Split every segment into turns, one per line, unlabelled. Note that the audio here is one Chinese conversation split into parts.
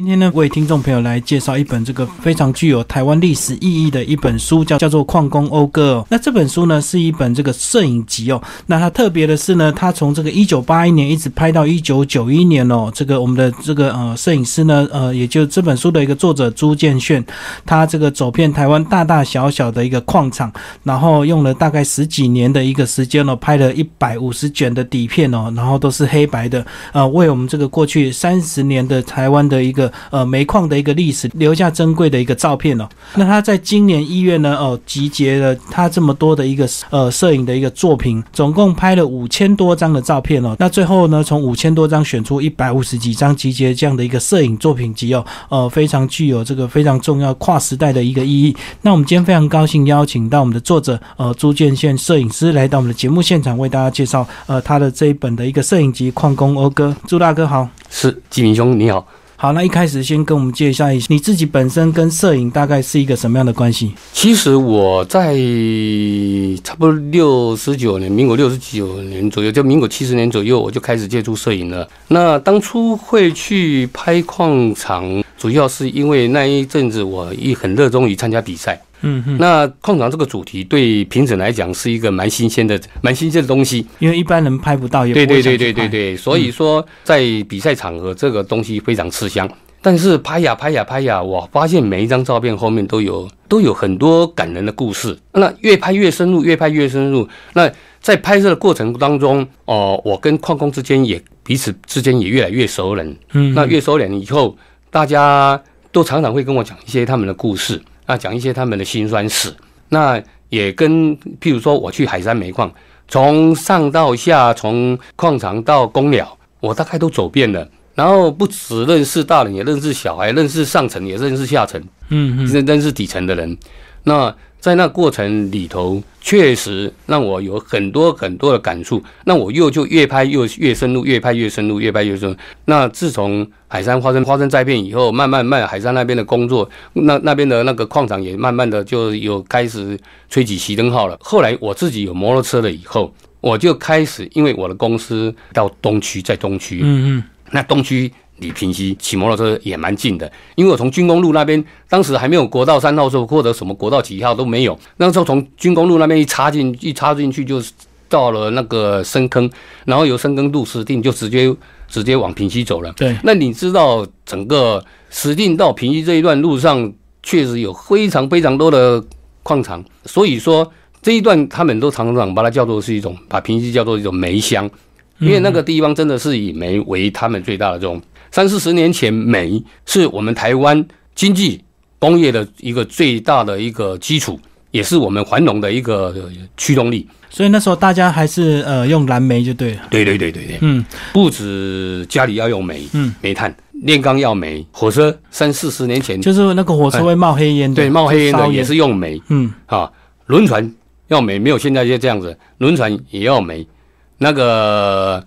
今天呢，为听众朋友来介绍一本这个非常具有台湾历史意义的一本书，叫叫做《矿工讴歌》。那这本书呢，是一本这个摄影集哦。那它特别的是呢，它从这个一九八一年一直拍到一九九一年哦。这个我们的这个呃摄影师呢，呃，也就这本书的一个作者朱建炫，他这个走遍台湾大大小小的一个矿场，然后用了大概十几年的一个时间哦，拍了一百五十卷的底片哦，然后都是黑白的，呃，为我们这个过去三十年的台湾的一个。呃，煤矿的一个历史留下珍贵的一个照片哦。那他在今年一月呢，哦，集结了他这么多的一个呃摄影的一个作品，总共拍了五千多张的照片哦。那最后呢，从五千多张选出一百五十几张，集结这样的一个摄影作品集哦，呃，非常具有这个非常重要跨时代的一个意义。那我们今天非常高兴邀请到我们的作者呃朱建宪摄影师来到我们的节目现场，为大家介绍呃他的这一本的一个摄影集《矿工讴歌》。朱大哥好，
是季明兄你好。
好，那一开始先跟我们介绍一下你自己本身跟摄影大概是一个什么样的关系？
其实我在差不多六十九年，民国六十九年左右，就民国七十年左右，我就开始接触摄影了。那当初会去拍矿场，主要是因为那一阵子我也很热衷于参加比赛。嗯哼，那矿场这个主题对评审来讲是一个蛮新鲜的、蛮新鲜的东西，
因为一般人拍不到，也
对对对对对对，所以说在比赛场合这个东西非常吃香。但是拍呀拍呀拍呀，我发现每一张照片后面都有都有很多感人的故事。那越拍越深入，越拍越深入。那在拍摄的过程当中，哦，我跟矿工之间也彼此之间也越来越熟人。嗯，那越熟人以后，大家都常常会跟我讲一些他们的故事。那讲一些他们的辛酸史，那也跟譬如说我去海山煤矿，从上到下，从矿场到公寮，我大概都走遍了。然后不只认识大人，也认识小孩，认识上层，也认识下层，嗯，认认识底层的人。那在那过程里头，确实让我有很多很多的感触。那我又就越拍越越深入，越拍越深入，越拍越深。那自从海山发生发生灾变以后，慢慢慢海山那边的工作，那那边的那个矿场也慢慢的就有开始吹起熄灯号了。后来我自己有摩托车了以后，我就开始因为我的公司到东区，在东区，嗯嗯，那东区。离平溪骑摩托车也蛮近的，因为我从军工路那边，当时还没有国道三号时候，或者什么国道几号都没有。那时候从军工路那边一插进，一插进去就到了那个深坑，然后由深坑路石定就直接直接往平溪走了。
对，
那你知道整个石定到平溪这一段路上，确实有非常非常多的矿场，所以说这一段他们都常常把它叫做是一种，把平溪叫做一种煤乡，因为那个地方真的是以煤为他们最大的这种。三四十年前，煤是我们台湾经济工业的一个最大的一个基础，也是我们繁荣的一个驱动力。
所以那时候大家还是呃用蓝煤就对了。
对对对对对，嗯，不止家里要用煤，嗯，煤炭炼钢要煤，火车三四十年前
就是那个火车会冒黑烟，
对，冒黑烟的也是用煤，嗯，啊，轮船要煤，没有现在就这样子，轮船也要煤，那个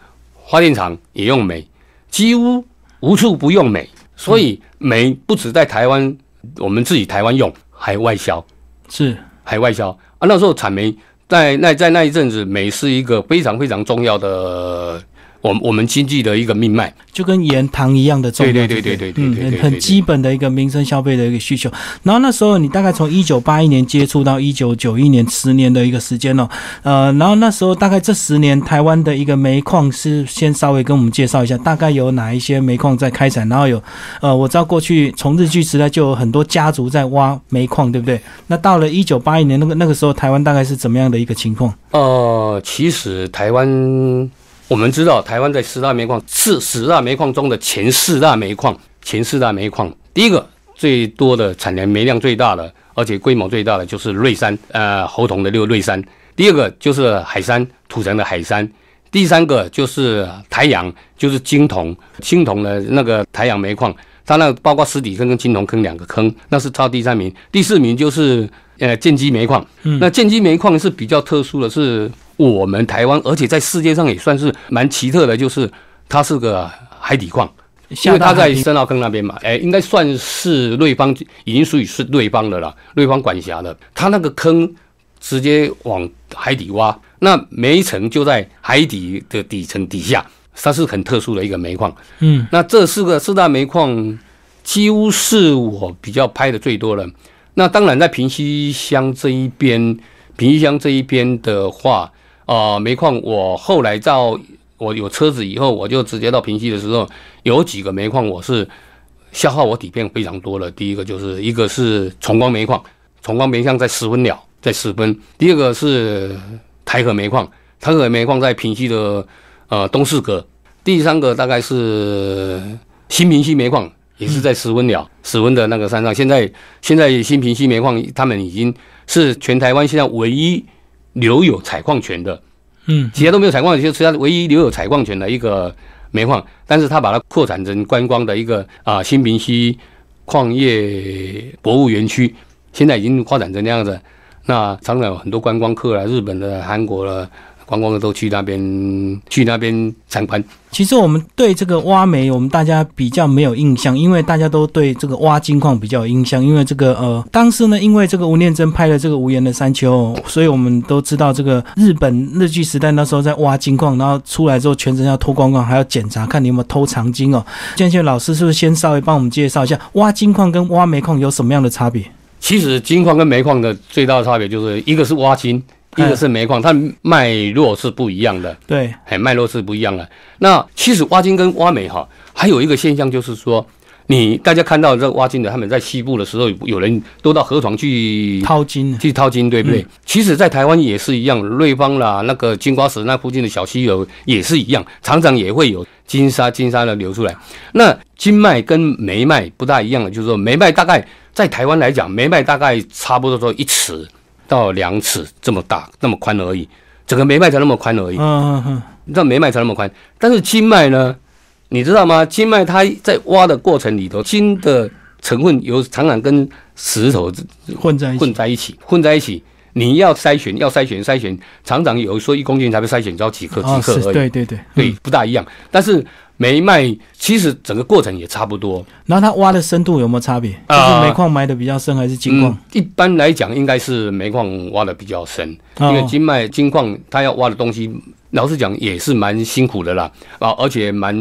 发电厂也用煤，几乎。无处不用煤，所以煤不止在台湾，我们自己台湾用，还外销，
是
还外销啊。那时候产煤，在那在那一阵子，煤是一个非常非常重要的。我我们经济的一个命脉，
就跟盐糖一样的重要，
对对对对对对，
嗯，很基本的一个民生消费的一个需求。然后那时候你大概从一九八一年接触到一九九一年，十年的一个时间哦，呃，然后那时候大概这十年台湾的一个煤矿是先稍微跟我们介绍一下，大概有哪一些煤矿在开采，然后有呃，我知道过去从日据时代就有很多家族在挖煤矿，对不对？那到了一九八一年那个那个时候，台湾大概是怎么样的一个情况？
呃，其实台湾。我们知道，台湾在十大煤矿是十大煤矿中的前四大煤矿。前四大煤矿，第一个最多的产量、煤量最大的，而且规模最大的就是瑞山，呃，猴硐的六瑞山。第二个就是海山，土城的海山。第三个就是台阳，就是金铜，青铜的那个台阳煤矿，它那包括石底坑跟金铜坑两个坑，那是超第三名。第四名就是呃建基煤矿。那建基煤矿是比较特殊的是。我们台湾，而且在世界上也算是蛮奇特的，就是它是个海底矿，因为它在深澳坑那边嘛，哎，应该算是瑞芳，已经属于是瑞芳的了，瑞芳管辖的。它那个坑直接往海底挖，那煤层就在海底的底层底下，它是很特殊的一个煤矿。嗯，那这四个四大煤矿几乎是我比较拍的最多的。那当然，在平西乡这一边，平西乡这一边的话，啊，煤矿我后来到我有车子以后，我就直接到平西的时候，有几个煤矿我是消耗我底片非常多的。第一个就是一个是崇光煤矿，崇光煤矿在十分了，在十分。第二个是台河煤矿，台河煤矿在平西的呃东四格。第三个大概是新平西煤矿。也是在石温了，石温的那个山上。现在，现在新平西煤矿，他们已经是全台湾现在唯一留有采矿权的，
嗯，
其他都没有采矿，就是他唯一留有采矿权的一个煤矿。但是他把它扩展成观光的一个啊新平西矿业博物园区，现在已经发展成那样子。那常常有很多观光客啊，日本的、韩国的。观光的都去那边去那边参观。
其实我们对这个挖煤，我们大家比较没有印象，因为大家都对这个挖金矿比较有印象。因为这个呃，当时呢，因为这个吴念真拍了这个《无言的山丘》，所以我们都知道这个日本日据时代那时候在挖金矿，然后出来之后全身要脱光光，还要检查看你有没有偷藏金哦。建宪老师是不是先稍微帮我们介绍一下挖金矿跟挖煤矿有什么样的差别？
其实金矿跟煤矿的最大的差别就是一个是挖金。一个是煤矿，它脉络是不一样的，
对，
哎，脉络是不一样的。那其实挖金跟挖煤哈，还有一个现象就是说，你大家看到这挖金的，他们在西部的时候，有人都到河床去
掏金，
去掏金，对不对？其实，在台湾也是一样，瑞芳啦，那个金瓜石那附近的小溪流也是一样，常常也会有金沙、金沙的流出来。那金脉跟煤脉不大一样的，就是说煤脉大概在台湾来讲，煤脉大概差不多说一尺。到两尺这么大，那么宽而已，整个眉脉才那么宽而已。
嗯嗯嗯，
你知道眉脉才那么宽，但是金脉呢？你知道吗？金脉它在挖的过程里头，金的成分有常常跟石头
混在
混在一起，混在一起。你要筛选，要筛选，筛选，常常有说一公斤才被筛选到几克，几克而已。
对对对，
对，不大一样。但是。煤脉其实整个过程也差不多，
然后它挖的深度有没有差别？就是煤矿埋的比较深还是金矿？
一般来讲，应该是煤矿挖的比较深，因为金脉金矿它要挖的东西，老实讲也是蛮辛苦的啦，啊，而且蛮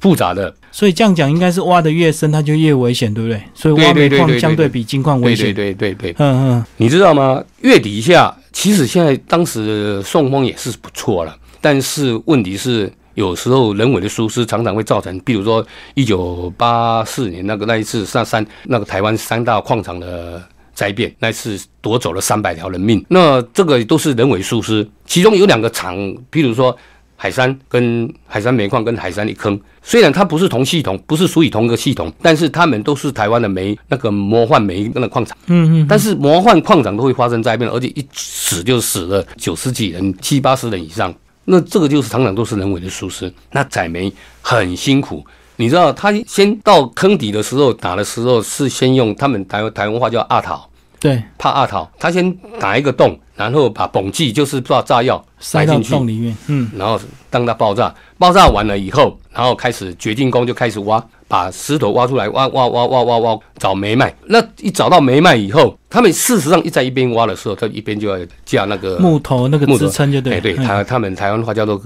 复杂的。
所以这样讲，应该是挖的越深，它就越危险，对不对？所以挖煤矿相对比金矿危险。
对对对对，嗯嗯，你知道吗？月底下其实现在当时送风也是不错了，但是问题是。有时候人为的疏失常常会造成，比如说一九八四年那个那一次上山那个台湾三大矿场的灾变，那次夺走了三百条人命。那这个都是人为疏失，其中有两个厂，比如说海山跟海山煤矿跟海山一坑，虽然它不是同系统，不是属于同一个系统，但是他们都是台湾的煤那个魔幻煤那个矿场。
嗯嗯。
但是魔幻矿场都会发生灾变，而且一死就死了九十几人，七八十人以上。那这个就是常常都是人为的疏失。那载煤很辛苦，你知道，他先到坑底的时候打的时候是先用他们台台湾话叫阿桃，
对，
怕阿桃，他先打一个洞，然后把泵剂就是炸炸药
塞进去。洞里面，嗯，
然后当它爆炸，爆炸完了以后，然后开始掘进工就开始挖。把石头挖出来，挖挖挖挖挖挖，找煤脉。那一找到煤脉以后，他们事实上一在一边挖的时候，他一边就要架那个
木头那个支撑，就对。
哎，对，他他们台湾话叫做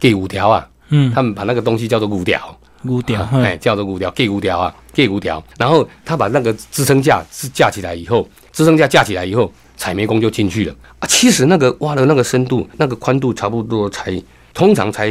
给五条啊，嗯，他们把那个东西叫做五条，
五条，
哎，叫做五条，给五条啊，给五条。然后他把那个支撑架支架起来以后，支撑架架起来以后，采煤工就进去了啊。其实那个挖的那个深度、那个宽度差不多才，通常才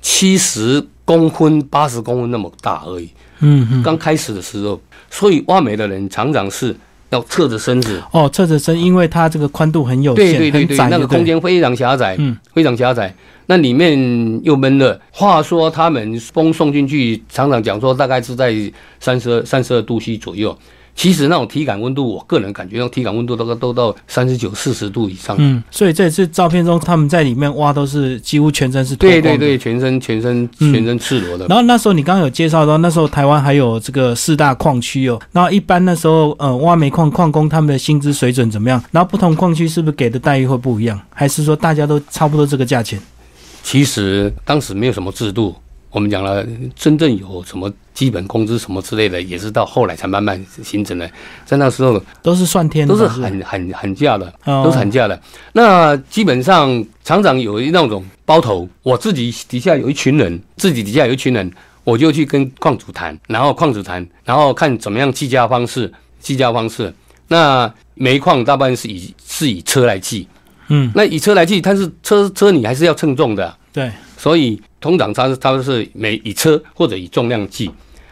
七十公分、八十公分那么大而已。
嗯嗯，
刚开始的时候，所以挖煤的人常常是要侧着身子
哦，侧着身，因为它这个宽度很有
限，对对对对，那个空间非常狭窄，嗯，非常狭窄，那里面又闷热。话说他们风送进去，常常讲说大概是在三十二、三十二度 C 左右。其实那种体感温度，我个人感觉，那种体感温度都都到三十九、四十度以上。
嗯，所以这次照片中他们在里面挖都是几乎全身是
对对对，全身全身全身赤裸的。
然后那时候你刚刚有介绍到，那时候台湾还有这个四大矿区哦。然后一般那时候呃挖煤矿矿工他们的薪资水准怎么样？然后不同矿区是不是给的待遇会不一样？还是说大家都差不多这个价钱？
其实当时没有什么制度。我们讲了，真正有什么基本工资什么之类的，也是到后来才慢慢形成的。在那时候
都是算天，
都是很很很价的，都是很价的。那基本上厂长有那种包头，我自己底下有一群人，自己底下有一群人，我就去跟矿主谈，然后矿主谈，然后看怎么样计价方式，计价方式。那煤矿大部分是以是以车来计，
嗯，
那以车来计，但是车车你还是要称重的，
对，
所以通常它是它是每以车或者以重量计。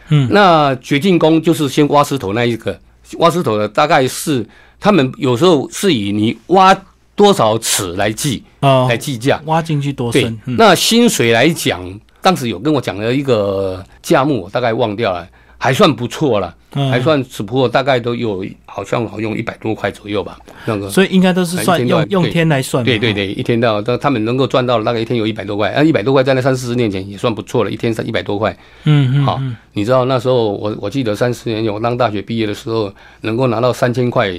嗯
那掘进工就是先挖石头那一个，挖石头的大概是他们有时候是以你挖多少尺来计
哦
来，计价。
挖进去多
对
深？，嗯
那薪水来讲，当时有跟我讲了一个价目，我大概忘掉了，还算不错了，
嗯
还算只不过大概都有好像好用一百多块左右吧，那个。
所以应该都是算用用天来算
对对对，一天到他他们能够赚到大概一天有一百多块，啊，一百多块在那三四十年前也算不错了，一天三一百多块。
嗯嗯好，
你知道那时候我我记得三十年前我当大学毕业的时候，能够拿到三千块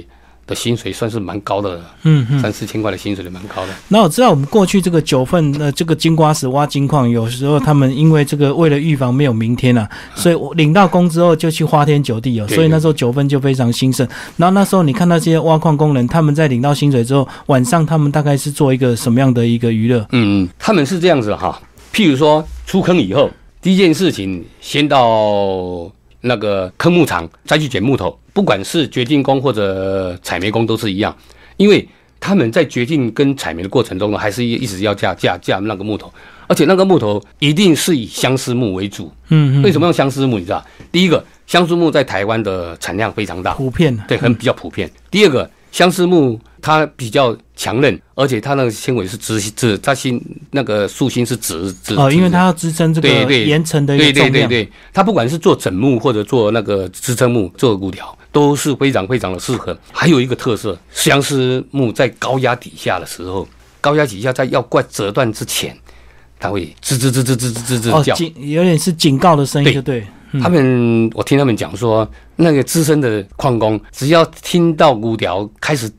的薪水，算是蛮高的了，
嗯嗯。
三四千块的薪水也蛮高的。
那我知道我们过去这个九份呃这个金瓜石挖金矿，有时候他们因为这个为了预防没有明天啊，所以我领到工之后就去花天酒地哦，所以那时候九份就非常兴盛。然后那时候你看那些挖矿工人，他们在领到薪水之后，晚上他们大概是做一个什么样的一个娱乐？
嗯，他们是这样子哈，譬如说出坑以后，第一件事情先到那个坑木场再去捡木头，不管是掘进工或者采煤工都是一样，因为他们在掘进跟采煤的过程中呢，还是一一直要架架架那个木头，而且那个木头一定是以相思木为主。
嗯嗯，
为什么用相思木？你知道，第一个，相思木在台湾的产量非常大，
普遍？
对，很比较普遍。第二个，相思木它比较强韧，而且它那个纤维是直直，它心那个树心是直直
哦，因为它要支撑这个
对对
岩层的一
对
个重量。
对对对，它不管是做枕木或者做那个支撑木、做骨条，都是非常非常的适合。还有一个特色，相思木在高压底下的时候，高压底下在要怪折断之前，它会吱吱吱吱吱吱吱
哦，
吱叫。
警有点是警告的声音，
对
就对。嗯
他们，我听他们讲说，那个资深的矿工，只要听到骨条开始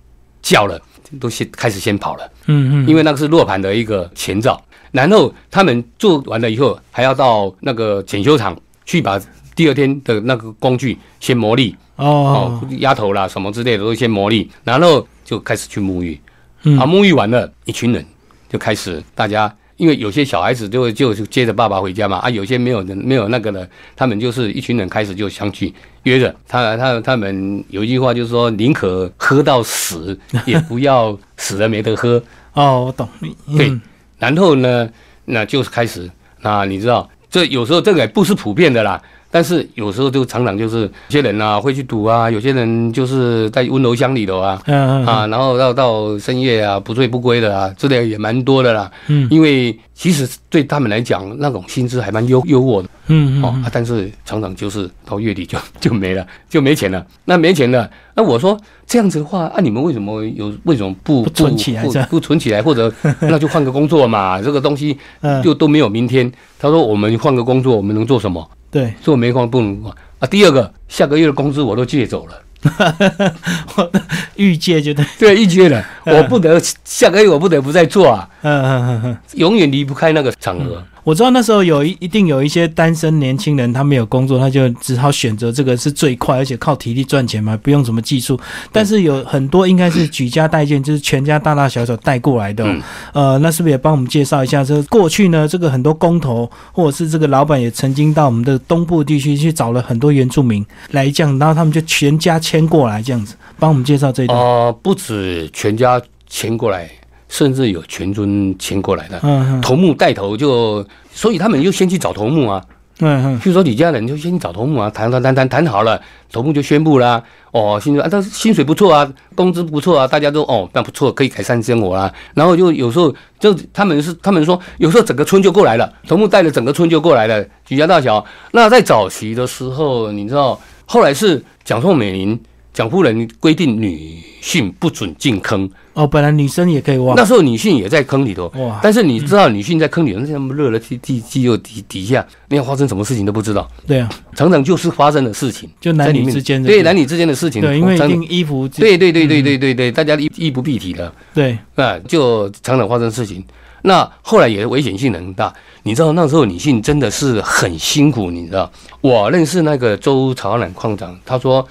叫了，都先开始先跑了，
嗯嗯，
因为那个是落盘的一个前兆。然后他们做完了以后，还要到那个检修厂去把第二天的那个工具先磨砺，
哦
哦，压头啦什么之类的都先磨砺，然后就开始去沐浴。
嗯
啊，沐浴完了，一群人就开始大家。因为有些小孩子就就就接着爸爸回家嘛，啊，有些没有人没有那个的，他们就是一群人开始就相聚约着他他他们有一句话就是说，宁可喝到死，也不要死了没得喝。
哦，我懂。嗯
对然后呢，那就是开始，那你知道，这有时候这个也不是普遍的啦，但是有时候就常常就是有些人啊会去赌啊，有些人就是在温柔乡里头啊。
嗯嗯
啊，然后到到深夜啊，不醉不归的啊，之类也蛮多的啦。
嗯
因为其实对他们来讲，那种薪资还蛮优优渥的
嗯嗯，
哦、啊，但是常常就是到月底就就没了，就没钱了。那没钱了，那我说这样子的话，啊，你们为什么有为什么不
不存起来
不不存起来，或者 那就换个工作嘛？这个东西
嗯
就都没有明天。他说我们换个工作，我们能做什么？
对，
做煤矿不能啊。第二个，下个月的工资我都借走了。
我预借就对。
对，预借了，我不得下个月我不得不再做啊，
嗯嗯嗯嗯。
永远离不开那个场合。
我知道那时候有一一定有一些单身年轻人，他没有工作，他就只好选择这个是最快，而且靠体力赚钱嘛，不用什么技术。但是有很多应该是举家带眷，就是全家大大小小带过来的、呃，那是不是也帮我们介绍一下？这过去呢，这个很多工头或者是这个老板也曾经到我们的东部地区去找了很多原住民来这样，然后他们就全家迁过来这样子，帮我们介绍这一段。
哦、不止全家迁过来，甚至有全村迁过来的。
嗯嗯
头目带头就，所以他们就先去找头目啊。
嗯嗯
譬如说李家人就先去找头目啊，谈谈谈谈谈好了，头目就宣布啦，哦，薪水啊，但是薪水不错啊，工资不错啊，大家都哦，那不错，可以改善生活啦。然后就有时候就他们是他们说，有时候整个村就过来了，头目带着整个村就过来了，举家大小。那在早期的时候，你知道，后来是蒋宋美龄蒋夫人规定女性不准进坑，
哦，本来女生也可以挖
那时候女性也在坑里头，
哇，
但是你知道女性在坑里头那么热的地地肌肉底底下，那要发生什么事情都不知道，
对啊，
常常就是发生的事情，
就男女之间的
对男女之间的事情，
对，因为一定衣服
对对对对对对对，大家衣衣不蔽体的，
对
啊，就常常发生事情。那后来也危险性很大，你知道那时候女性真的是很辛苦，你知道？我认识那个周朝南矿长，他说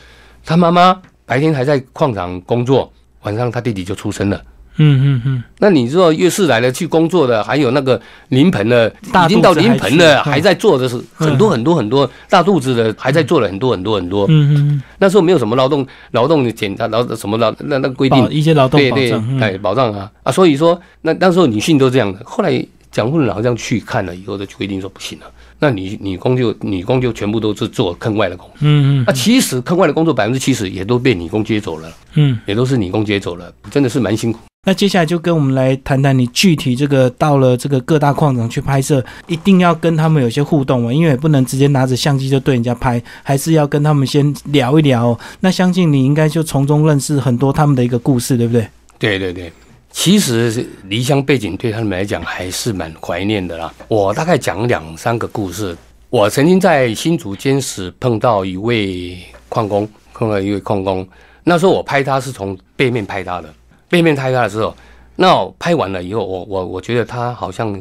他妈妈白天还在矿场工作，晚上他弟弟就出生了。
嗯嗯嗯，
那你知道越是来了去工作的，还有那个临盆的，已经到临盆了，
还
在做的是很多很多很多大肚子的，还在做了很多很多很多。
嗯嗯
那时候没有什么劳动劳动的检查劳什么劳那那个规定，
一些劳动
对对哎保障啊。啊，所以说那那时候女性都这样的，后来蒋夫人好像去看了以后，就规定说不行了，那女女工就女工就全部都是做坑外的工，
嗯嗯
那其实坑外的工作百分之七十也都被女工接走了，
嗯。
也都是女工接走了，真的是蛮辛苦。
那接下来就跟我们来谈谈你具体这个到了这个各大矿场去拍摄，一定要跟他们有些互动嘛，因为也不能直接拿着相机就对人家拍，还是要跟他们先聊一聊哦。那相信你应该就从中认识很多他们的一个故事，对不对？
对对对，其实离乡背景对他们来讲还是蛮怀念的啦。我大概讲两三个故事。我曾经在新竹监室碰到一位矿工，碰到一位矿工。那时候我拍他是从背面拍他的，背面拍他的时候，那我拍完了以后，我我我觉得他好像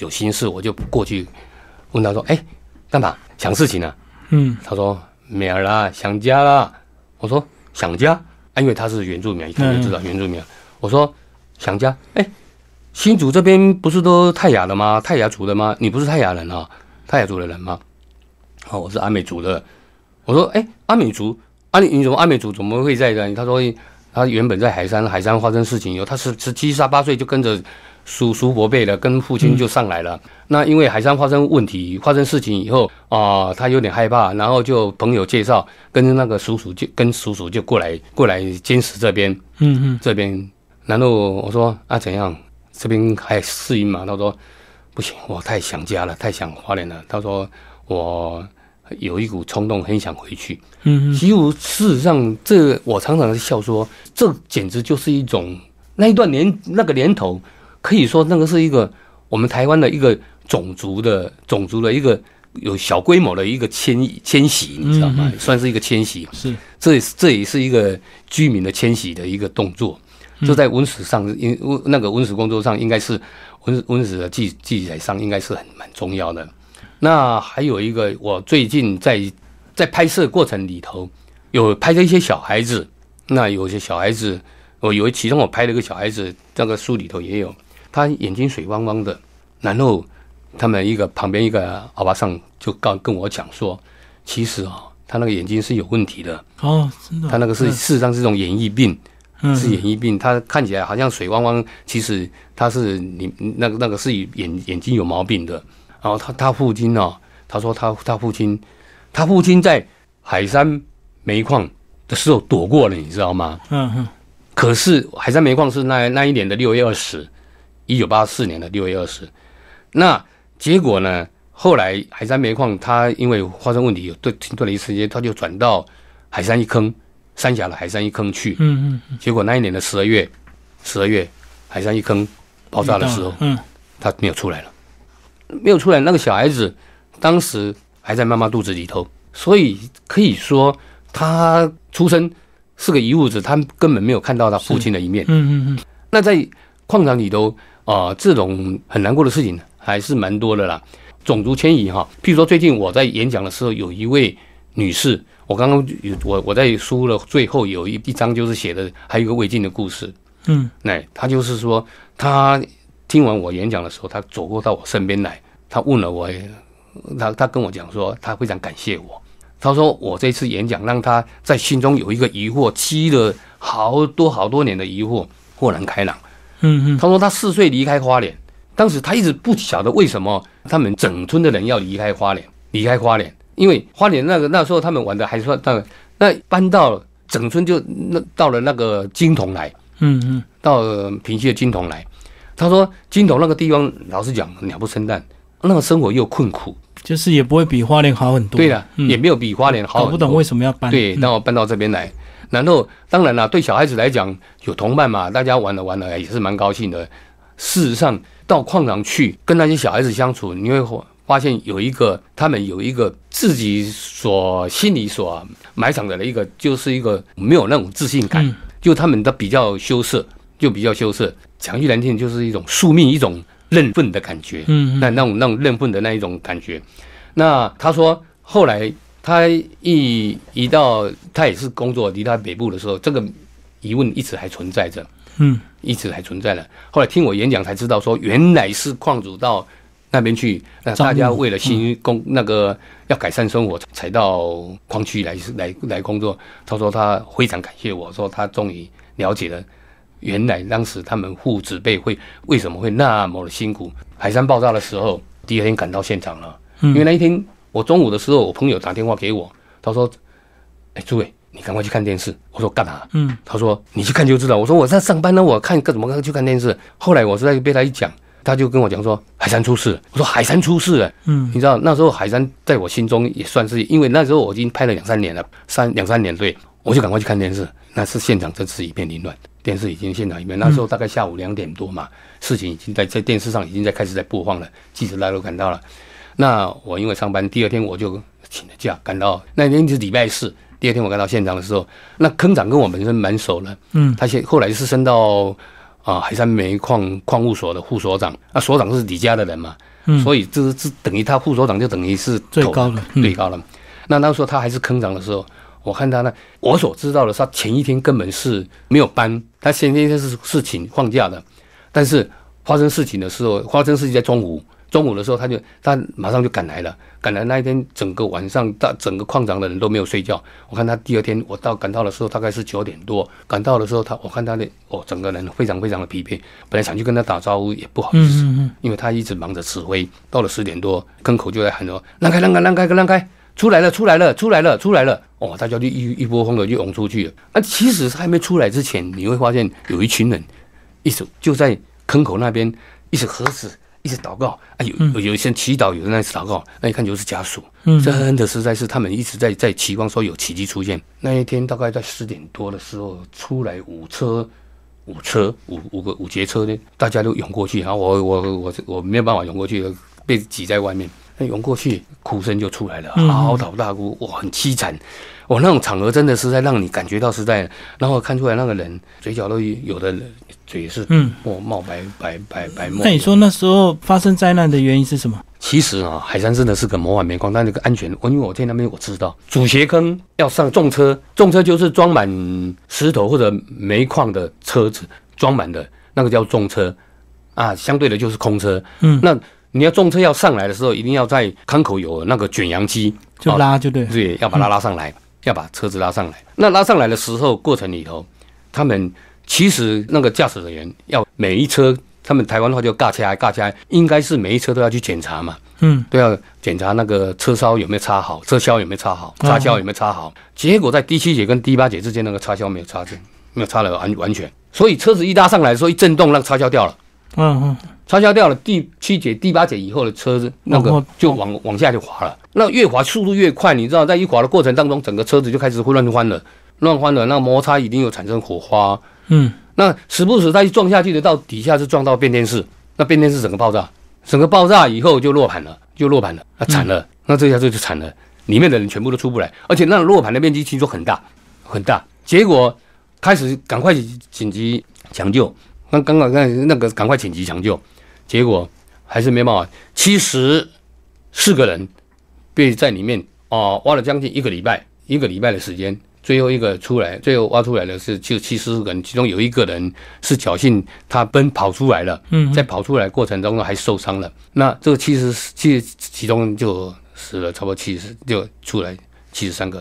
有心事，我就过去问他说：“哎，干嘛？想事情啊？”
嗯
他说：“没有啦，想家啦。”我说：“想家？”啊，因为他是原住民，一看就知道原住民。我说：“想家？哎，新竹这边不是都泰雅的吗？泰雅族的吗？你不是泰雅人啊？泰雅族的人吗？”哦，我是阿美族的。我说：“哎，阿美族，阿、你你怎么阿美族怎么会在这里？”他说：“他原本在海山，海山发生事情以后，他是十七、十八岁就跟着叔叔伯辈的，跟父亲就上来了。那因为海山发生问题、发生事情以后啊、他有点害怕，然后就朋友介绍，跟那个叔叔就跟叔叔就过来过来监视这边
嗯嗯
这边。然后我说啊怎样？这边还适应吗？他说不行，我太想家了，太想花莲了。他说我有一股冲动，很想回去。
嗯嗯
其实事实上，这我常常笑说，这简直就是一种那一段年那个年头，可以说那个是一个我们台湾的一个种族的种族的一个有小规模的一个迁移迁徙，你知道吗？算是一个迁徙，
是
这也是这也是一个居民的迁徙的一个动作。就在文史上，因那个文史工作上，应该是文文史的记记载上，应该是很蛮重要的。那还有一个，我最近在在拍摄过程里头，有拍到一些小孩子。那有些小孩子，我有其中我拍了一个小孩子，那个书里头也有，他眼睛水汪汪的，然后他们一个旁边一个阿巴桑就告跟我讲说，其实哦，他那个眼睛是有问题的，
哦，真的哦，
他那个是事实上是一种眼翳病。
嗯
是眼翳病，他看起来好像水汪汪，其实他是你那个那个是眼眼睛有毛病的。然后他他父亲呢、他说他他父亲，他父亲在海山煤矿的时候躲过了，你知道吗？
嗯嗯
可是海山煤矿是那那一年的六月二十，一九八四年的六月二十。那结果呢？后来海山煤矿它因为发生问题，有对停顿了一时间，它就转到海山一坑三峡的海山一坑去。
嗯嗯，
结果那一年的十二月，十二月海山一坑爆炸的时候，
嗯
他没有出来了，没有出来。那个小孩子当时还在妈妈肚子里头，所以可以说他出生是个遗物子，他根本没有看到他父亲的一面。
嗯嗯
那在矿场里头啊、这种很难过的事情还是蛮多的啦。种族迁移哈，譬如说最近我在演讲的时候，有一位女士，我刚刚有我我在书的最后有一一章就是写的，还有一个魏晋的故事。
嗯
那他就是说，他听完我演讲的时候，他走过到我身边来，他问了我，他他跟我讲说，他非常感谢我。他说我这次演讲让他在心中有一个疑惑，积了好多好多年的疑惑豁然开朗。
嗯嗯
他说他四岁离开花莲，当时他一直不晓得为什么他们整村的人要离开花莲，离开花莲，因为花莲那个那时候他们玩的还算那那搬到整村就那到了那个金童来。
嗯嗯
到呃平西的金童来。他说金童那个地方，老实讲鸟不生蛋，那个生活又困苦。
就是也不会比花莲好很多。
对了，
嗯
也没有比花莲好很多。
搞不懂为什么要搬。
对，
嗯
然后搬到这边来。然后当然了，对小孩子来讲，有同伴嘛，大家玩了玩了也是蛮高兴的。事实上，到矿场去跟那些小孩子相处，你会发现有一个他们有一个自己所心里所埋藏的一个，就是一个没有那种自信感，
嗯
就他们的比较羞涩，就比较羞涩。讲句难听，就是一种宿命，一种认份的感觉。
嗯
那那种那种认份的那一种感觉。那他说后来他一一到他也是工作离他北部的时候，这个疑问一直还存在着，
嗯
一直还存在了。后来听我演讲才知道，说原来是矿主到那边去，那大家为了新工那个要改善生活，才到矿区来来来工作。他说他非常感谢我，说他终于了解了，原来当时他们父子辈会为什么会那么的辛苦。海山爆炸的时候，第二天赶到现场了，因为那一天我中午的时候，我朋友打电话给我，他说：“哎，诸位。”你赶快去看电视。我说干嘛？嗯，他说你去看就知道。我说我在上班呢，我看干怎么去看电视？后来我是在被他一讲，他就跟我讲说海山出事。我说海山出事了。嗯，你知道那时候海山在我心中也算是，因为那时候我已经拍了两三年了，三两三年，所以我就赶快去看电视。那是现场真是一片凌乱，电视已经现场一片。那时候大概下午两点多嘛，事情已经在在电视上已经在开始在播放了，记者来都赶到了。那我因为上班，第二天我就请了假赶到，那天是礼拜四。第二天我赶到现场的时候，那坑长跟我本身蛮熟了，嗯，他现后来是升到啊海山煤矿矿务所的副所长，那所长是李家的人嘛，嗯，所以这是这等于他副所长就等于是
最高了，
最高了。那那时候他还是坑长的时候，我看他呢，我所知道的，他前一天根本是没有班，他前一天是是请放假的，但是发生事情的时候，发生事情在中午。中午的时候，他就他马上就赶来了。赶来那一天，整个晚上，大整个矿场的人都没有睡觉。我看他第二天，我到赶到的时候大概是九点多。赶到的时候，他我看他的哦，整个人非常非常的疲惫。本来想去跟他打招呼，也不好意思，因为他一直忙着指挥。到了十点多，坑口就在喊说：“让开，让开，让开，让开！出来了，出来了，出来了，出来了！”哦，大家就一一波风的就涌出去了。那其实还没出来之前，你会发现有一群人，一直就在坑口那边一直合十。一直祷告啊，有有一些祈祷，有的那是祷告，那一看就是家属，真的实在是他们一直在在期望说有奇迹出现。那一天大概在十点多的时候，出来五车五车五五个五节车呢，大家都涌过去，然后我我我我没有办法涌过去，被挤在外面。那涌过去，哭声就出来了，嚎啕大哭，哇，很凄惨。哇那种场合真的是在让你感觉到是在，然后看出来那个人嘴角都有的嘴是嗯，冒冒白白白白沫。
那你说那时候发生灾难的原因是什么？
其实啊，海山真的是个魔幻煤矿，但那个安全，我因为我在那边我知道，主斜坑要上重车，重车就是装满石头或者煤矿的车子，装满的那个叫重车啊，相对的就是空车。嗯，那你要重车要上来的时候，一定要在坑口有那个卷扬机，
就拉就对，
对，要把它拉上来。要把车子拉上来，那拉上来的时候，过程里头，他们其实那个驾驶人员要每一车，他们台湾的话就尬起来，尬起来，应该是每一车都要去检查嘛，嗯，都要检查那个车梢有没有插好，车销有没有插好，插销有没有插好。结果在第七节跟第八节之间那个插销没有插正，没有插了完完全，所以车子一拉上来的时候一震动，那个插销掉了，嗯嗯。插销掉了，第七节、第八节以后的车子，那个就往往下就滑了。那越滑速度越快，你知道，在一滑的过程当中，整个车子就开始会乱翻了，乱翻了。那摩擦一定有产生火花，嗯，那时不时它一撞下去的，到底下是撞到变电室，那变电室整个爆炸，整个爆炸以后就落盘了，就落盘了，那惨了，那这下就就惨了，里面的人全部都出不来，而且那落盘的面积听说很大很大，结果开始赶快紧急抢救，刚刚刚那那个赶快紧急抢救。结果还是没办法，七十四个人被在里面啊挖了将近一个礼拜，一个礼拜的时间，最后一个出来，最后挖出来的是就七十四个人，其中有一个人是侥幸他奔跑出来了，嗯，在跑出来过程当中还受伤了，那这个七十七其中就死了差不多七十就出来七十三个，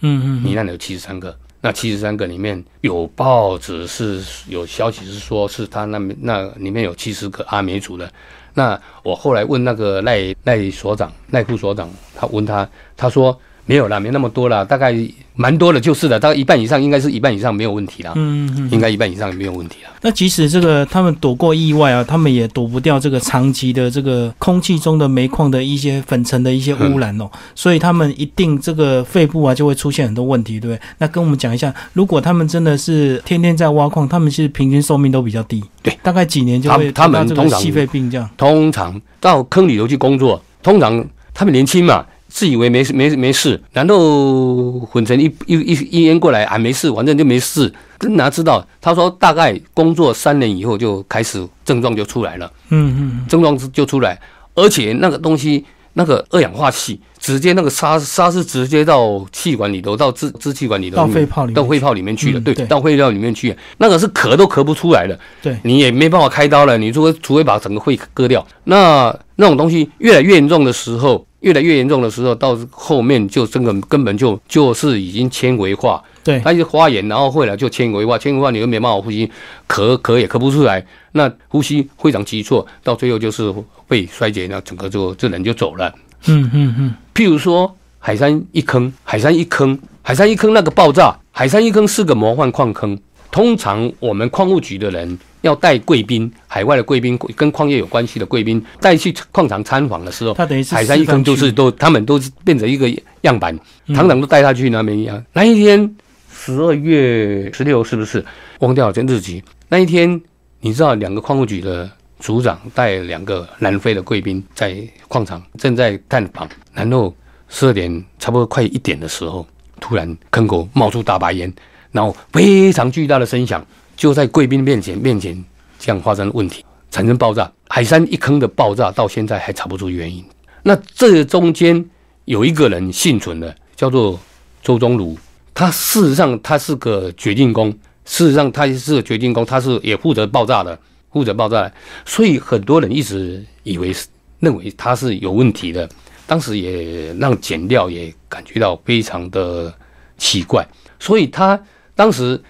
嗯嗯，罹难有七十三个。那七十三个里面有报纸是有消息是说是他那那里面有七十个阿美族的，那我后来问那个赖赖所长赖副所长，他问他他说没有啦，没那么多啦，大概。蛮多的，就是的，大概一半以上，应该是一半以上没有问题啦。嗯嗯，应该一半以上没有问题啦。
那即使这个他们躲过意外啊，他们也躲不掉这个长期的这个空气中的煤矿的一些粉尘的一些污染哦。所以他们一定这个肺部啊就会出现很多问题，对不对？那跟我们讲一下，如果他们真的是天天在挖矿，他们其实平均寿命都比较低，
对，
大概几年就会
他们通常
细肺病这样。
通常到坑里头去工作，通常他们年轻嘛。自以为没事没没事，然后混成一一一一烟过来啊，没事，反正就没事。哪知道他说大概工作三年以后就开始症状就出来了，嗯嗯，症状就出来，而且那个东西那个二氧化气直接那个沙沙是直接到气管里头，到支支气管里头，
到肺泡里面
到肺泡里面去了，对，到肺泡里面去，那个是咳都咳不出来的，
对，
你也没办法开刀了，你除非除非把整个肺割掉。那那种东西越来越严重的时候，越来越严重的时候，到后面就真的根本就就是已经纤维化，
对，
它就发炎，然后后来就纤维化，纤维化你又没办法呼吸，咳咳也咳不出来，那呼吸非常急促，到最后就是肺衰竭，那整个就这人就走了。
嗯嗯嗯，
譬如说海山一坑，海山一坑，海山一坑那个爆炸，海山一坑是个魔幻矿坑。通常我们矿务局的人要带贵宾，海外的贵宾跟矿业有关系的贵宾带去矿场参访的时候，
他等于是
海山一坑就是都他们都是变成一个样板，
嗯
厂长都带他去那边一样。那一天十二月十六是不是？忘掉了这日期。那一天你知道两个矿务局的组长带两个南非的贵宾在矿场正在探访，然后十二点差不多快一点的时候，突然坑口冒出大白烟，然后非常巨大的声响就在贵宾面前面前这样发生问题，产生爆炸。海山一坑的爆炸到现在还查不出原因。那这中间有一个人幸存的，叫做周宗儒，他事实上他是个掘进工，事实上他也是个掘进工，他是也负责爆炸的，负责爆炸的，所以很多人一直以为是认为他是有问题的，当时也让检调也感觉到非常的奇怪，所以他当时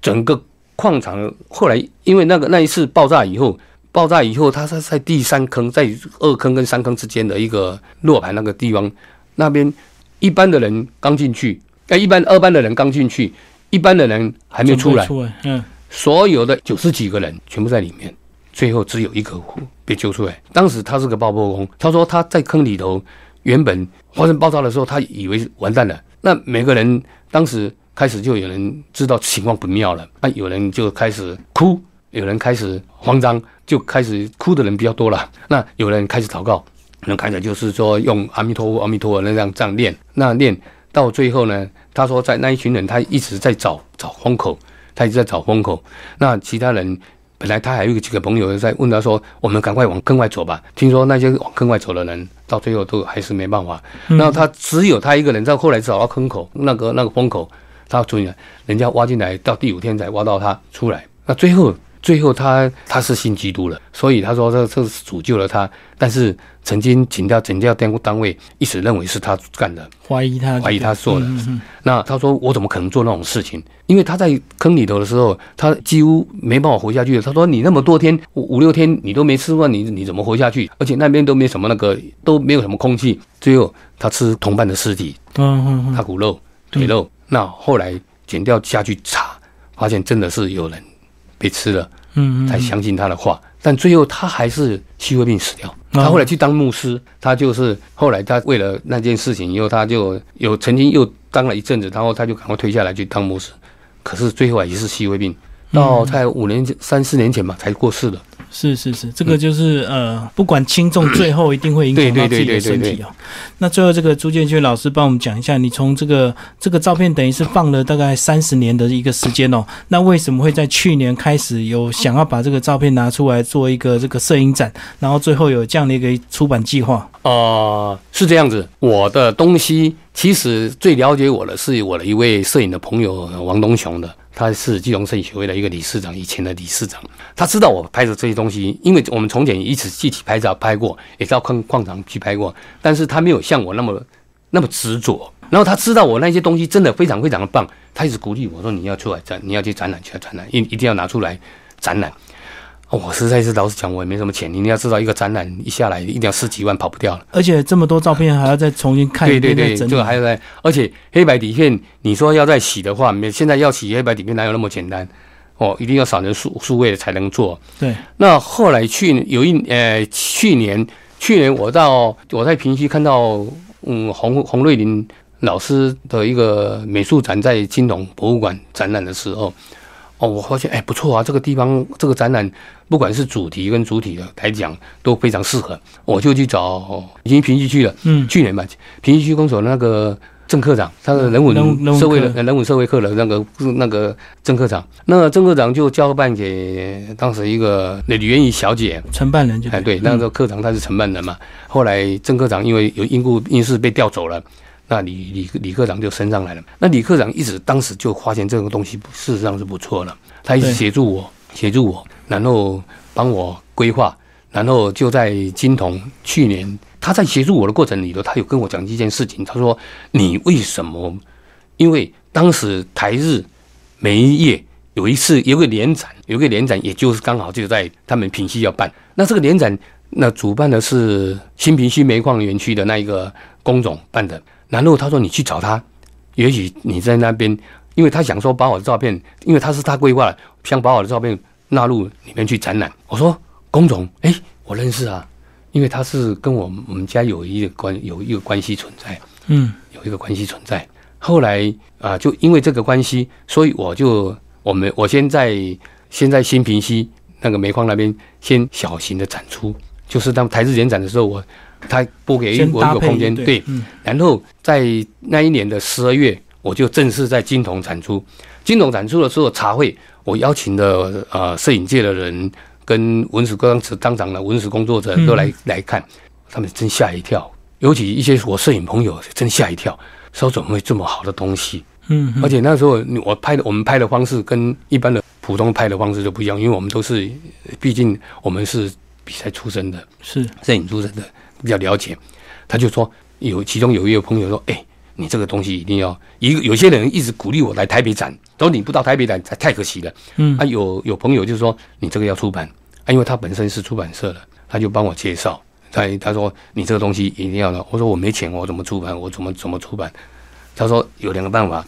整个矿场后来因为那个那一次爆炸以后。爆炸以后，它是在第三坑，在二坑跟三坑之间的一个落盘那个地方，那边一般的人刚进去，哎，一般二班的人刚进去，一般的人还没出来，
出来，嗯，
所有的九十几个人全部在里面，最后只有一个被救出来。当时他是个爆破工，他说他在坑里头，原本发生爆炸的时候，他以为完蛋了。那每个人当时开始就有人知道情况不妙了，那有人就开始哭，有人开始慌张，就开始哭的人比较多了。那有人开始祷告，那开始就是说用阿弥陀佛、阿弥陀佛那样这样念，那念到最后呢，他说在那一群人他一直在找找风口。他一直在找风口。那其他人本来他还有几个朋友在问他说：“我们赶快往坑外走吧。”听说那些往坑外走的人，到最后都还是没办法。那他只有他一个人在后来找到坑口那个那个风口，他注意了，人家挖进来到第五天才挖到他出来。那最后最后他他是信基督了，所以他说这这是主救了他。但是曾经请教请教单单位一直认为是他干的，
怀疑他，
怀疑他做的。
嗯嗯
那他说我怎么可能做那种事情？因为他在坑里头的时候，他几乎没办法活下去。他说你那么多天五五六天你都没吃饭，你你怎么活下去？而且那边都没什么那个都没有什么空气。最后他吃同伴的尸体，
嗯嗯嗯，
他骨肉、腿肉。那后来剪掉下去查，发现真的是有人被吃了，
嗯嗯，
才相信他的话。但最后他还是吸胃病死掉。
哦
他后来去当牧师，他就是后来他为了那件事情以后，他就有曾经又当了一阵子，然后他就赶快退下来去当牧师。可是最后也是吸胃病，到在五年三四年前吧才过世的。
是是是，这个就是呃，不管轻重，最后一定会影响到自己的身体哦。那最后这个朱建军老师帮我们讲一下，你从这个这个照片等于是放了大概三十年的一个时间哦，那为什么会在去年开始有想要把这个照片拿出来做一个这个摄影展，然后最后有这样的一个出版计划？
呃，是这样子，我的东西其实最了解我的是我的一位摄影的朋友王东雄的，他是基隆摄影学会的一个理事长，以前的理事长。他知道我拍的这些东西，因为我们从前一起集体拍照拍过，也到矿矿场去拍过，但是他没有像我那么那么执着。然后他知道我那些东西真的非常非常的棒，他一直鼓励我说：“你要出来展，你要去展览，去展览，一一定要拿出来展览。”哦我实在是老实讲，我也没什么钱。你要知道，一个展览一下来，一定要十几万，跑不掉了。
而且这么多照片还要再重新看一遍，
对对这个还要再，而且黑白底片，你说要再洗的话，没现在要洗黑白底片哪有那么简单？哦，一定要扫成数数位的才能做。
对，
那后来去有一呃，去年去年我到我在平溪看到，嗯，洪洪瑞林老师的一个美术展在金融博物馆展览的时候，哦，我发现哎不错啊，这个地方这个展览不管是主题跟主体的来讲都非常适合，我就去找已经平溪去了。
嗯，
去年吧，平溪区公所那个郑科长，他是人文社会的
科
人文社会课的那个那个郑科长，那郑科长就交办给当时一个李元宇小姐，
承办人就
哎，对，那时候科长他是承办人嘛，后来郑科长因为有因故因事被调走了。那李李李科长就升上来了。那李科长一直当时就发现这个东西事实上是不错了，他一直协助我，协助我，然后帮我规划，然后就在金童去年，他在协助我的过程里头，他有跟我讲一件事情，他说：“你为什么？因为当时台日每一页有一次有个联展，有个联展，也就是刚好就在他们平西要办。那这个联展，那主办的是新平西煤矿园区的那一个工总办的。然后他说你去找他，也许你在那边，因为他想说把我的照片，因为他是他规划的，想把我的照片纳入里面去展览。我说龚总，哎，我认识啊，因为他是跟我们我们家有一个关有一个关系存在。
嗯
有一个关系存在。后来啊，就因为这个关系，所以我就我们我先在先在新平溪那个煤矿那边先小型的展出，就是当台日联展的时候，我他拨给我一
先搭配
个空间，对，
嗯。
然后在那一年的十二月，我就正式在金铜展出。金铜展出的时候，茶会我邀请的呃摄影界的人跟文史当时当场的文史工作者都来、来看，他们真吓一跳，尤其一些我摄影朋友真吓一跳，说怎么会这么好的东西？
嗯嗯。
而且那时候我拍的我们拍的方式跟一般的普通拍的方式就不一样，因为我们都是，毕竟我们是比赛出身的，
是。
摄影出身的，比较了解。他就说有其中有一位朋友说，哎、你这个东西一定要一个，有些人一直鼓励我来台北展，都你不到台北展，太太可惜了。
嗯
啊，有有朋友就说你这个要出版啊，因为他本身是出版社的，他就帮我介绍。他他说你这个东西一定要的，我说我没钱，我怎么出版？我怎么怎么出版？他说有两个办法，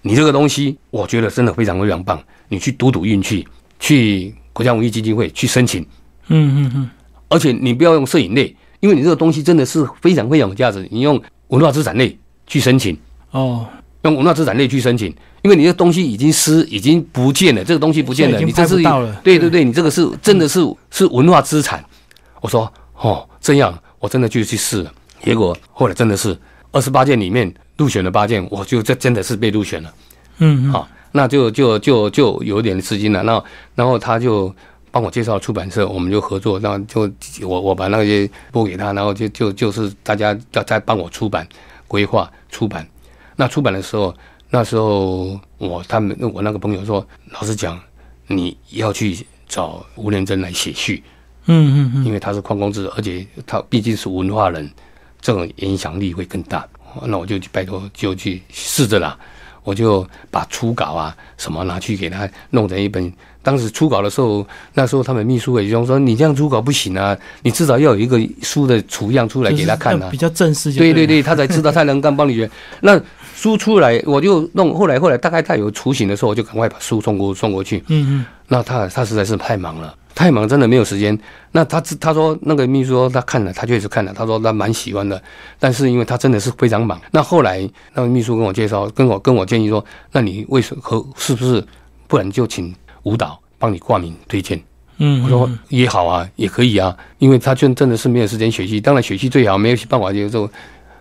你这个东西我觉得真的非常非常棒，你去赌赌运气，去国家文艺基金会去申请，
嗯嗯嗯
而且你不要用摄影类，因为你这个东西真的是非常非常有价值，你用文化资产类去申请。
哦，
用文化资产类去申请，因为你的东西已经失，已经不见了，这个东西不见了，你这是对对对，你这个是真的是是文化资产。我说哦，这样我真的就去试了，结果后来真的是二十八件里面入选了八件，我就这真的是被入选了。
嗯嗯
好，那就就就就有点吃惊了。那然后他就帮我介绍出版社，我们就合作。那就我我把那些拨给他，然后就就就是大家要再帮我出版、规划、出版。那出版的时候，那时候我他们我那个朋友说，老实讲，你要去找吴连珍来写序，
嗯嗯嗯，
因为他是矿工制，而且他毕竟是文化人，这种影响力会更大。那我就去拜托，就去试着啦。我就把初稿啊什么拿去给他弄成一本。当时初稿的时候，那时候他们秘书也就说：“你这样初稿不行啊，你至少要有一个书的图样出来给他看啊
就是比。较正式对
对对，他才知道他能干帮你学。那书出来，我就弄。后来后来大概他有雏形的时候，我就赶快把书送过送过去。
嗯嗯
那他他实在是太忙了，太忙，真的没有时间。那他他说那个秘书说他看了，他确实看了，他说他蛮喜欢的，但是因为他真的是非常忙。那后来那个秘书跟我介绍，跟我跟我建议说，那你为什么和是不是不然就请舞蹈帮你挂名推荐？
嗯，
我说
嗯
也好啊，也可以啊，因为他就真的是没有时间学习，当然学习最好，没有办法就就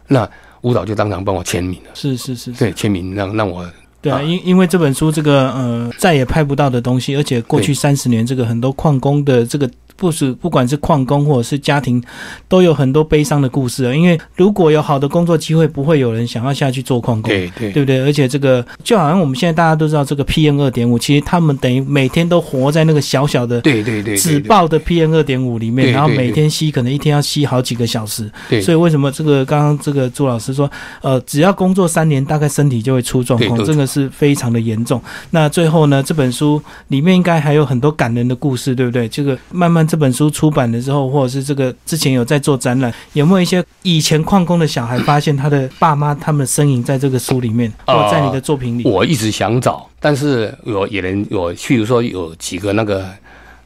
那舞蹈就当场帮我签名了，
是是是是，
对，签名让让我
对啊，
啊。
因因为这本书这个呃再也拍不到的东西，而且过去三十年这个很多矿工的这个不是不管是矿工或者是家庭，都有很多悲伤的故事啊。因为如果有好的工作机会，不会有人想要下去做矿工。
对对
对不对？而且这个就好像我们现在大家都知道，这个 PM 二点五，其实他们等于每天都活在那个小小的
对对对对
纸爆的 PM 二点五里面，然后每天吸，可能一天要吸好几个小时。
对，
所以为什么这个刚刚这个朱老师说，呃，只要工作三年，大概身体就会出状况，这个是非常的严重。那最后呢，这本书里面应该还有很多感人的故事，对不对？这个慢慢这本书出版的时候，或者是这个之前有在做展览，有没有一些以前矿工的小孩发现他的爸妈他们的身影在这个书里面，或在你的作品里？
我一直想找，但是有也能有，譬如说有几个那个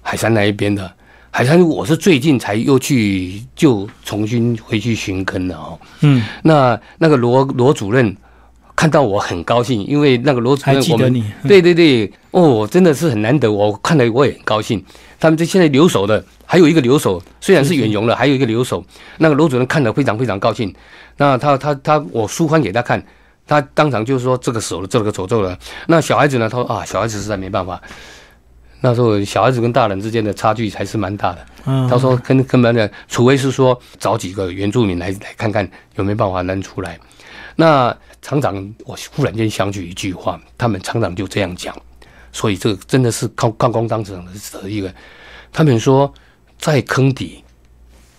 海山那一边的海山，我是最近才又去就重新回去寻根的哦。
嗯，
那那个罗罗主任看到我很高兴，因为那个罗主任我们
记得你？嗯
对对对，哦，真的是很难得，我看了我也很高兴。他们这现在留守的还有一个留守，虽然是远游了，还有一个留守。那个罗主任看了非常非常高兴。那他他他，我书翻给他看，他当场就是说这个手了，这个走咒了。那小孩子呢？他说啊，小孩子实在没办法。那时候小孩子跟大人之间的差距还是蛮大的。他说根根本的，除非是说找几个原住民来来看看有没有办法能出来。那厂长，我忽然间想起一句话，他们厂长就这样讲。所以这个真的是靠靠工当场的一个，他们说在坑底，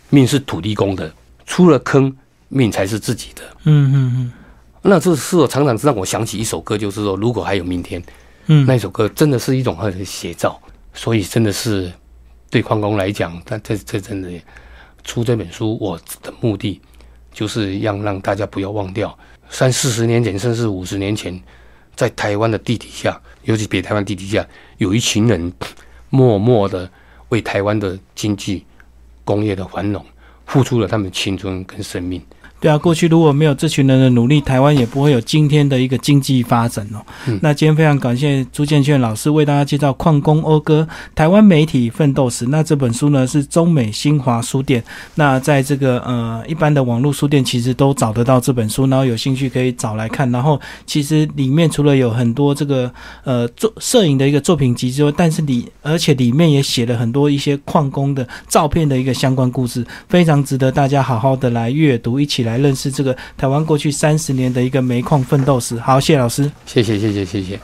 命是土地公的，出了坑，命才是自己的。
嗯嗯嗯。
那这是我常常让我想起一首歌，就是说如果还有明天，嗯，那首歌真的是一种很写照。所以真的是对矿工来讲，但这这真的出这本书，我的目的就是要让大家不要忘掉三四十年前，甚至五十年前。在台湾的地底下，尤其北台湾地底下，有一群人默默的为台湾的经济、工业的繁荣付出了他们青春跟生命。
对啊，过去如果没有这群人的努力，台湾也不会有今天的一个经济发展哦。那今天非常感谢朱建炫老师为大家介绍《矿工讴歌：台湾媒体奋斗史》。那这本书呢是中美新华书店，那在这个呃一般的网络书店其实都找得到这本书，然后有兴趣可以找来看。然后其实里面除了有很多这个呃作摄影的一个作品集之外，但是里而且里面也写了很多一些矿工的照片的一个相关故事，非常值得大家好好的来阅读，一起来。来认识这个台湾过去三十年的一个煤矿奋斗史。好，谢谢老师，
谢谢，谢谢，谢谢。